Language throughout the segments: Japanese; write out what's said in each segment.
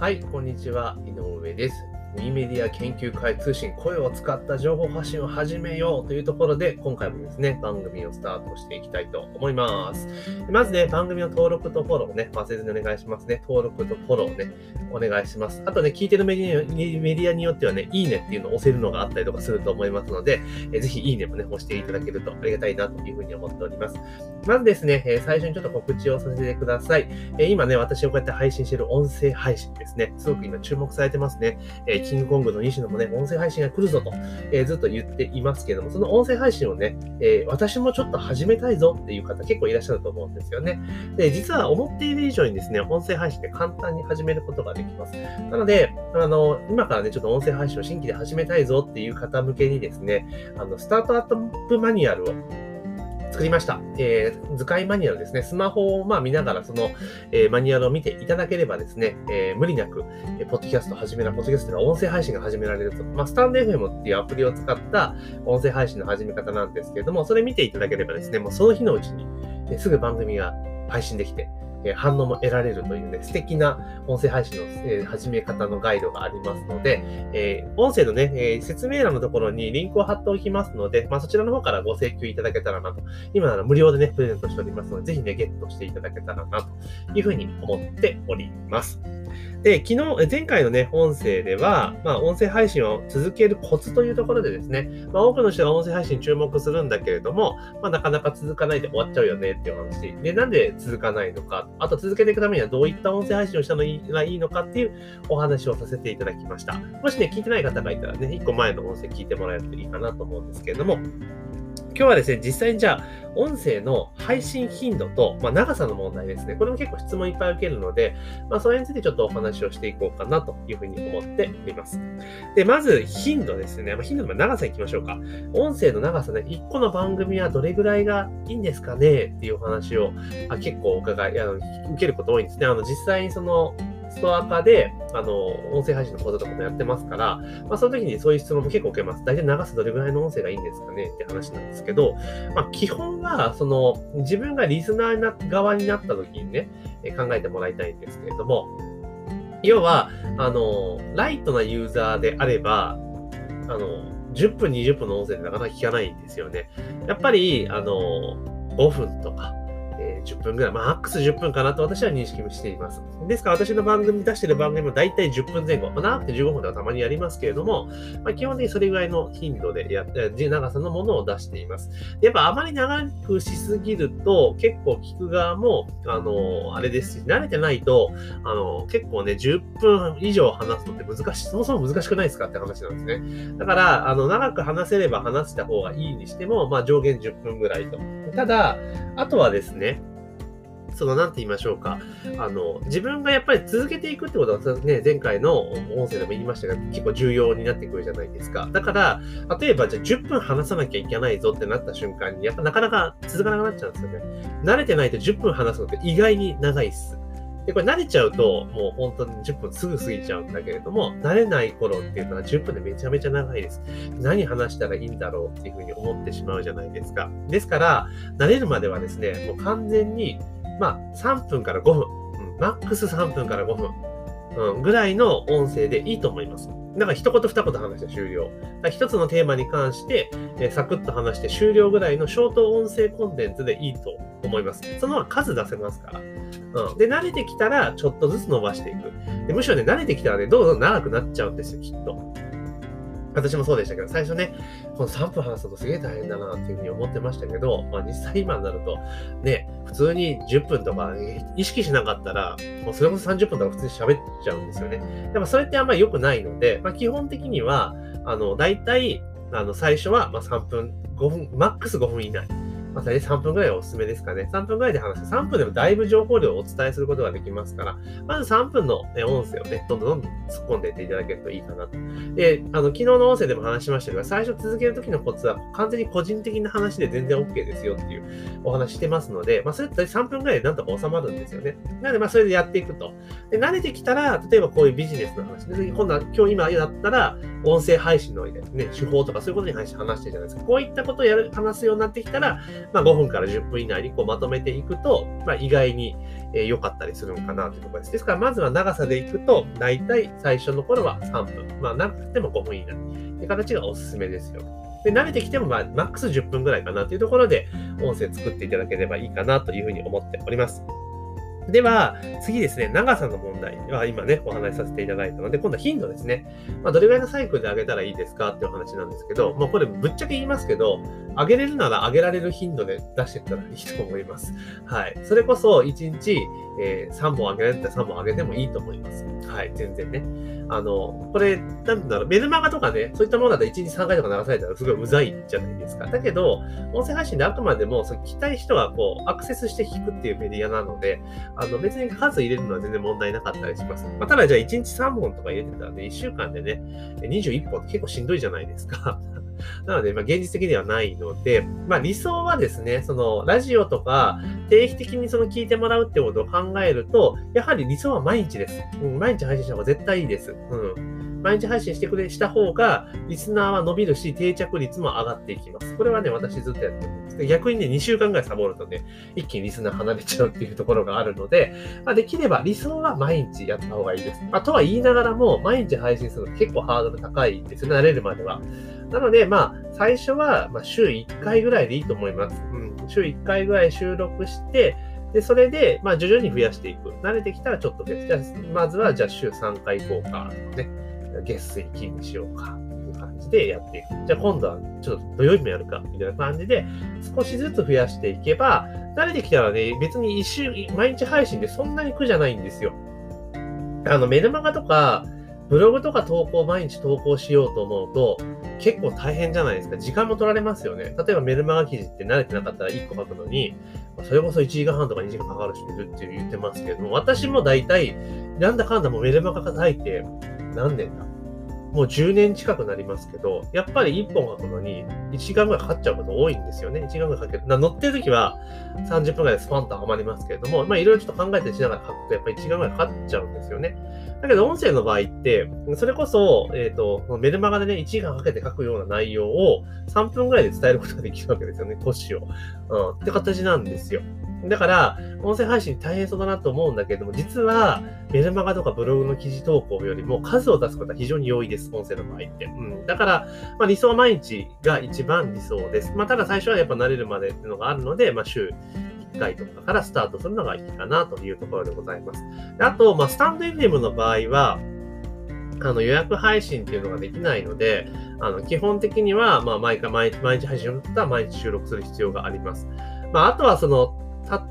はい、こんにちは。井上です。ミメディア研究会通信声を使った情報発信を始めようというところで、今回もですね、番組をスタートしていきたいと思います。まずね、番組の登録とフォローをね、忘れずにお願いしますね。登録とフォローをね、お願いします。あとね、聞いてるメディアによってはね、いいねっていうのを押せるのがあったりとかすると思いますので、えぜひいいねもね、押していただけるとありがたいなというふうに思っております。まずですね、え最初にちょっと告知をさせてください。え今ね、私をこうやって配信してる音声配信ですね。すごく今注目されてますね。えキングコングの西野もね、音声配信が来るぞと、えー、ずっと言っていますけども、その音声配信をね、えー、私もちょっと始めたいぞっていう方結構いらっしゃると思うんですよね。で、実は思っている以上にですね、音声配信で簡単に始めることができます。なので、あの、今からね、ちょっと音声配信を新規で始めたいぞっていう方向けにですね、あの、スタートアップマニュアルを作りました。えー、図解マニュアルですね。スマホをまあ見ながらその、えー、マニュアルを見ていただければですね、えー、無理なく、えー、ポッドキャスト始めら、ポッドキャストでは音声配信が始められると。まあ、スタンド FM っていうアプリを使った音声配信の始め方なんですけれども、それ見ていただければですね、もうその日のうちに、え、すぐ番組が配信できて、え反応も得られるというね、素敵な音声配信の、え始め方のガイドがありますので、え音声のね、え説明欄のところにリンクを貼っておきますので、まあ、そちらの方からご請求いただけたらなと。今なら無料でね、プレゼントしておりますので、ぜひね、ゲットしていただけたらなというふうに思っております。で、昨日、前回のね、音声では、まあ、音声配信を続けるコツというところでですね、まあ、多くの人が音声配信に注目するんだけれども、まあ、なかなか続かないで終わっちゃうよねっていう話。で、なんで続かないのか、あと続けていくためにはどういった音声配信をしたのがいいのかっていうお話をさせていただきました。もしね、聞いてない方がいたらね、1個前の音声聞いてもらえるといいかなと思うんですけれども、今日はですね、実際にじゃあ、音声の配信頻度と、まあ、長さの問題ですね。これも結構質問いっぱい受けるので、まあ、それについてちょっとお話をしていこうかなというふうに思っております。で、まず、頻度ですね。まあ、頻度の長さいきましょうか。音声の長さね、1個の番組はどれぐらいがいいんですかねっていうお話をあ結構お伺い、あの、受けること多いんですね。あの、実際にその、ストア化で、あの、音声配信の講座とかもやってますから、まあ、その時にそういう質問も結構受けます。大体流すどれぐらいの音声がいいんですかね？って話なんですけど、まあ、基本は、その、自分がリスナー側になった時にね、考えてもらいたいんですけれども、要は、あの、ライトなユーザーであれば、あの、10分、20分の音声でなかなか聞かないんですよね。やっぱり、あの、5分とか、えー、10分ぐらい、まあ、マックス10分かなと私は認識しています。ですから、私の番組、出してる番組も大体10分前後、まあ、長くて15分ではたまにやりますけれども、まあ、基本的にそれぐらいの頻度でや、長さのものを出しています。やっぱあまり長くしすぎると、結構聞く側も、あの、あれですし、慣れてないと、あの、結構ね、10分以上話すのって難しい、そもそも難しくないですかって話なんですね。だから、あの、長く話せれば話した方がいいにしても、まあ、上限10分ぐらいと。ただ、あとはですね、その、なんて言いましょうか。あの、自分がやっぱり続けていくってことは、ね、前回の音声でも言いましたが、結構重要になってくるじゃないですか。だから、例えば、じゃあ10分話さなきゃいけないぞってなった瞬間に、やっぱなかなか続かなくなっちゃうんですよね。慣れてないと10分話すのって意外に長いっす。で、これ慣れちゃうと、もう本当に10分すぐ過ぎちゃうんだけれども、慣れない頃っていうのは10分でめちゃめちゃ長いです。何話したらいいんだろうっていうふうに思ってしまうじゃないですか。ですから、慣れるまではですね、もう完全にまあ、3分から5分、うん、マックス3分から5分、うん、ぐらいの音声でいいと思います。だから一言二言話して終了。一つのテーマに関して、えー、サクッと話して終了ぐらいのショート音声コンテンツでいいと思います。そのまま数出せますから。うん。で、慣れてきたらちょっとずつ伸ばしていく。でむしろね、慣れてきたらね、どんどん長くなっちゃうんですよ、きっと。私もそうでしたけど、最初ね、この3分話すとすげえ大変だなっていうふうに思ってましたけど、まあ実際今になると、ね、普通に10分とか意識しなかったら、もうそれこそ30分とか普通に喋っちゃうんですよね。でもそれってあんまり良くないので、まあ基本的には、あの、大体、あの、最初は、ま3分、5分、マックス5分以内。まあ、大体3分ぐらいおすすめですかね。3分ぐらいで話す。3分でもだいぶ情報量をお伝えすることができますから、まず3分の、音声をね、どんどんどん突っ込んでいっていただけるといいかなと。で、あの、昨日の音声でも話しましたが、最初続けるときのコツは完全に個人的な話で全然 OK ですよっていうお話してますので、まあ、それって3分ぐらいでなんとか収まるんですよね。なので、まあ、それでやっていくと。で、慣れてきたら、例えばこういうビジネスの話で、今度は今日今だったら、音声配信のね、手法とかそういうことに話してるじゃないですか。こういったことをやる、話すようになってきたら、まあ、5分から10分以内にこうまとめていくと、まあ、意外に良、えー、かったりするのかなというところです。ですから、まずは長さでいくと、大体最初の頃は3分。まあ、長くても5分以内。という形がおすすめですよ。で、慣れてきても、まあ、マックス10分ぐらいかなというところで、音声作っていただければいいかなというふうに思っております。では、次ですね、長さの問題は今ね、お話しさせていただいたので、今度は頻度ですね。まあ、どれぐらいのサイクルで上げたらいいですかっていう話なんですけど、まあ、これぶっちゃけ言いますけど、上げれるなら上げられる頻度で出していったらいいと思います。はい。それこそ1日、えー、3本上げられたら3本上げてもいいと思います。はい、全然ね。あの、これ、なんだろう、メルマガとかね、そういったものだと1日3回とか流されたらすごいうざいじゃないですか。だけど、音声配信であくまでも、その聞きたい人がこう、アクセスして聞くっていうメディアなので、あの、別に数入れるのは全然問題なかったりします。まあ、ただじゃあ1日3本とか入れてたらね、1週間でね、21本って結構しんどいじゃないですか。なので、まあ、現実的ではないので、まあ、理想はですね、その、ラジオとか、定期的にその聞いてもらうってことを考えると、やはり理想は毎日です。うん、毎日配信した方が絶対いいです。うん。毎日配信してくれ、した方が、リスナーは伸びるし、定着率も上がっていきます。これはね、私ずっとやってるんですけど、逆にね、2週間ぐらいサボるとね、一気にリスナー離れちゃうっていうところがあるので、まあ、できれば理想は毎日やった方がいいです。まあ、とは言いながらも、毎日配信するの結構ハードル高いですね、慣れるまでは。なので、まあ、最初は、ま週1回ぐらいでいいと思います。うん。週1回ぐらい収録して、で、それで、まあ、徐々に増やしていく。慣れてきたらちょっと増やす。じゃあ、まずは、じゃあ、週3回行こうか。ね。月水金にしようか。という感じでやっていく。じゃあ、今度は、ちょっと土曜日もやるか。みたいな感じで、少しずつ増やしていけば、慣れてきたらね、別に一週、毎日配信でそんなに苦じゃないんですよ。あの、メルマガとか、ブログとか投稿、毎日投稿しようと思うと、結構大変じゃないですか。時間も取られますよね。例えばメルマガ記事って慣れてなかったら1個書くのに、それこそ1時間半とか2時間かかる人いるって言ってますけども、私も大体、なんだかんだもうメルマガが書いて、何年だ？もう10年近くなりますけど、やっぱり1本書くのに1時間ぐらいかかっちゃうこと多いんですよね。1時間ぐらいかける。乗ってる時は30分ぐらいでスパンとはまりますけれども、まあいろいろちょっと考えてしながら書くとやっぱり1時間ぐらいかかっちゃうんですよね。だけど音声の場合って、それこそ、えっ、ー、と、メルマガでね、1時間かけて書くような内容を3分ぐらいで伝えることができるわけですよね、都市を。うん、って形なんですよ。だから、音声配信大変そうだなと思うんだけれども、実は、メルマガとかブログの記事投稿よりも数を出すことは非常に容易です、音声の場合って。うん。だから、まあ、理想は毎日が一番理想です。まあ、ただ最初はやっぱ慣れるまでっていうのがあるので、まあ、週1回とかからスタートするのがいいかなというところでございます。あと、まあ、スタンド FM の場合は、あの予約配信っていうのができないので、あの基本的には、まあ、毎回毎日配信をったら毎日収録する必要があります。まあ、あとはその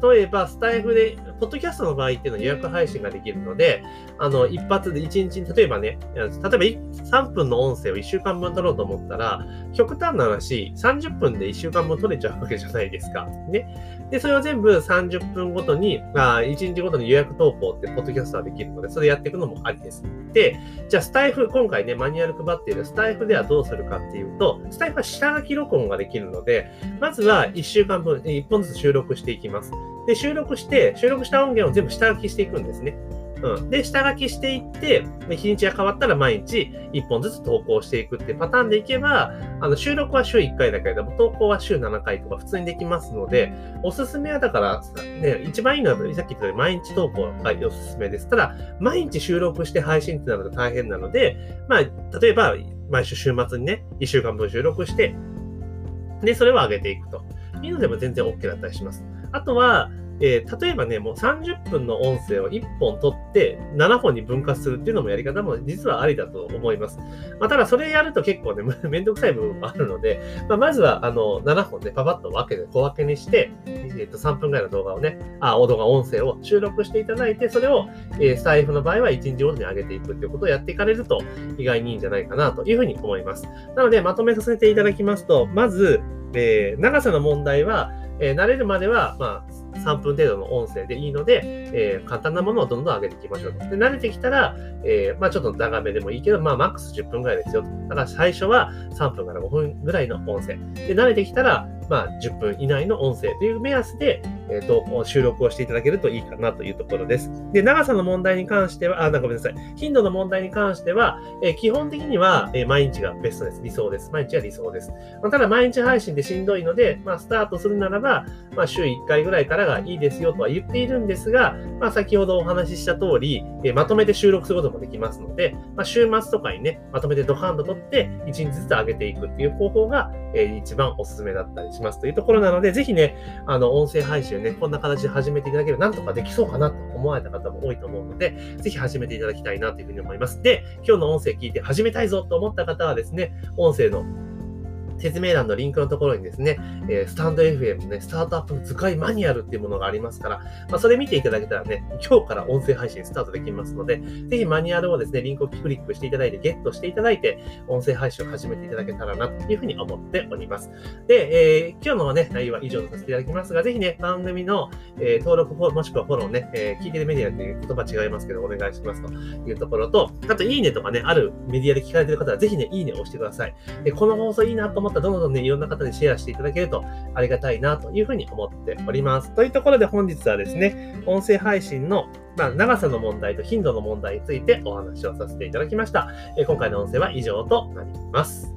例えば、スタイフで、ポッドキャストの場合っていうのは予約配信ができるので、あの、一発で1日に、例えばね、例えば3分の音声を1週間分取ろうと思ったら、極端な話、30分で1週間分取れちゃうわけじゃないですか。ね。で、それを全部30分ごとに、まあ、1日ごとに予約投稿ってポッドキャストはできるので、それやっていくのもありです。で、じゃあスタイフ、今回ね、マニュアル配っているスタイフではどうするかっていうと、スタイフは下書き録音ができるので、まずは1週間分、1本ずつ収録していきます。。で、収録して、収録した音源を全部下書きしていくんですね。うん。で、下書きしていって、日にちが変わったら毎日1本ずつ投稿していくっていうパターンでいけば、あの、収録は週1回だけれども、投稿は週7回とか普通にできますので、おすすめはだから、ね、一番いいのはさっき言ったように毎日投稿がおすすめです。ただ、毎日収録して配信ってなると大変なので、まあ、例えば、毎週週末にね、1週間分収録して、で、それを上げていくというのでも全然 OK だったりします。あとは、えー、例えばね、もう30分の音声を1本取って7本に分割するっていうのもやり方も実はありだと思います。まあ、ただそれやると結構ね、めんどくさい部分もあるので、まあ、まずはあの7本でパパッと分けて小分けにして、えー、と3分ぐらいの動画をね、あ、動画音声を収録していただいて、それを、えー、スタイフの場合は1日ごとに上げていくっていうことをやっていかれると意外にいいんじゃないかなというふうに思います。なのでまとめさせていただきますと、まず、えー、長さの問題は、えー、慣れるまでは、まあ、3分程度の音声でいいので、えー、簡単なものをどんどん上げていきましょうと。で、慣れてきたら、えー、まあちょっと長めでもいいけど、まあマックス10分ぐらいですよと。だから最初は3分から5分ぐらいの音声。で、慣れてきたら、まあ10分以内の音声という目安で、えっ、ー、と、収録をしていただけるといいかなというところです。で、長さの問題に関しては、あ、ごめんなさい。頻度の問題に関しては、えー、基本的には、えー、毎日がベストです。理想です。毎日は理想です。まあ、ただ、毎日配信でしんどいので、まあ、スタートするならば、まあ、週1回ぐらいからがいいですよとは言っているんですが、まあ、先ほどお話しした通り、え、まとめて収録することもできますので、まあ、週末とかにね、まとめてドカンと取って、1日ずつ上げていくっていう方法が、えー、一番おすすめだったりしますというところなので、ぜひね、あの、音声配信ね、こんな形で始めていただければなんとかできそうかなと思われた方も多いと思うので、ぜひ始めていただきたいなというふうに思います。で、今日の音声聞いて始めたいぞと思った方はですね、音声の説明欄のリンクのところにですね、え、スタンド FM ね、スタートアップ使いマニュアルっていうものがありますから、まあ、それ見ていただけたらね、今日から音声配信スタートできますので、ぜひマニュアルをですね、リンクをクリックしていただいて、ゲットしていただいて、音声配信を始めていただけたらな、というふうに思っております。で、えー、今日のね、内容は以上とさせていただきますが、ぜひね、番組の、えー、登録、もしくはフォローね、えー、聞いてるメディアっていう言葉違いますけど、お願いしますというところと、あと、いいねとかね、あるメディアで聞かれてる方は、ぜひね、いいねを押してください。でこの放送いいなと思思ったら、どんどんね、いろんな方にシェアしていただけるとありがたいなというふうに思っております。というところで本日はですね、音声配信のまあ、長さの問題と頻度の問題についてお話をさせていただきました。え今回の音声は以上となります。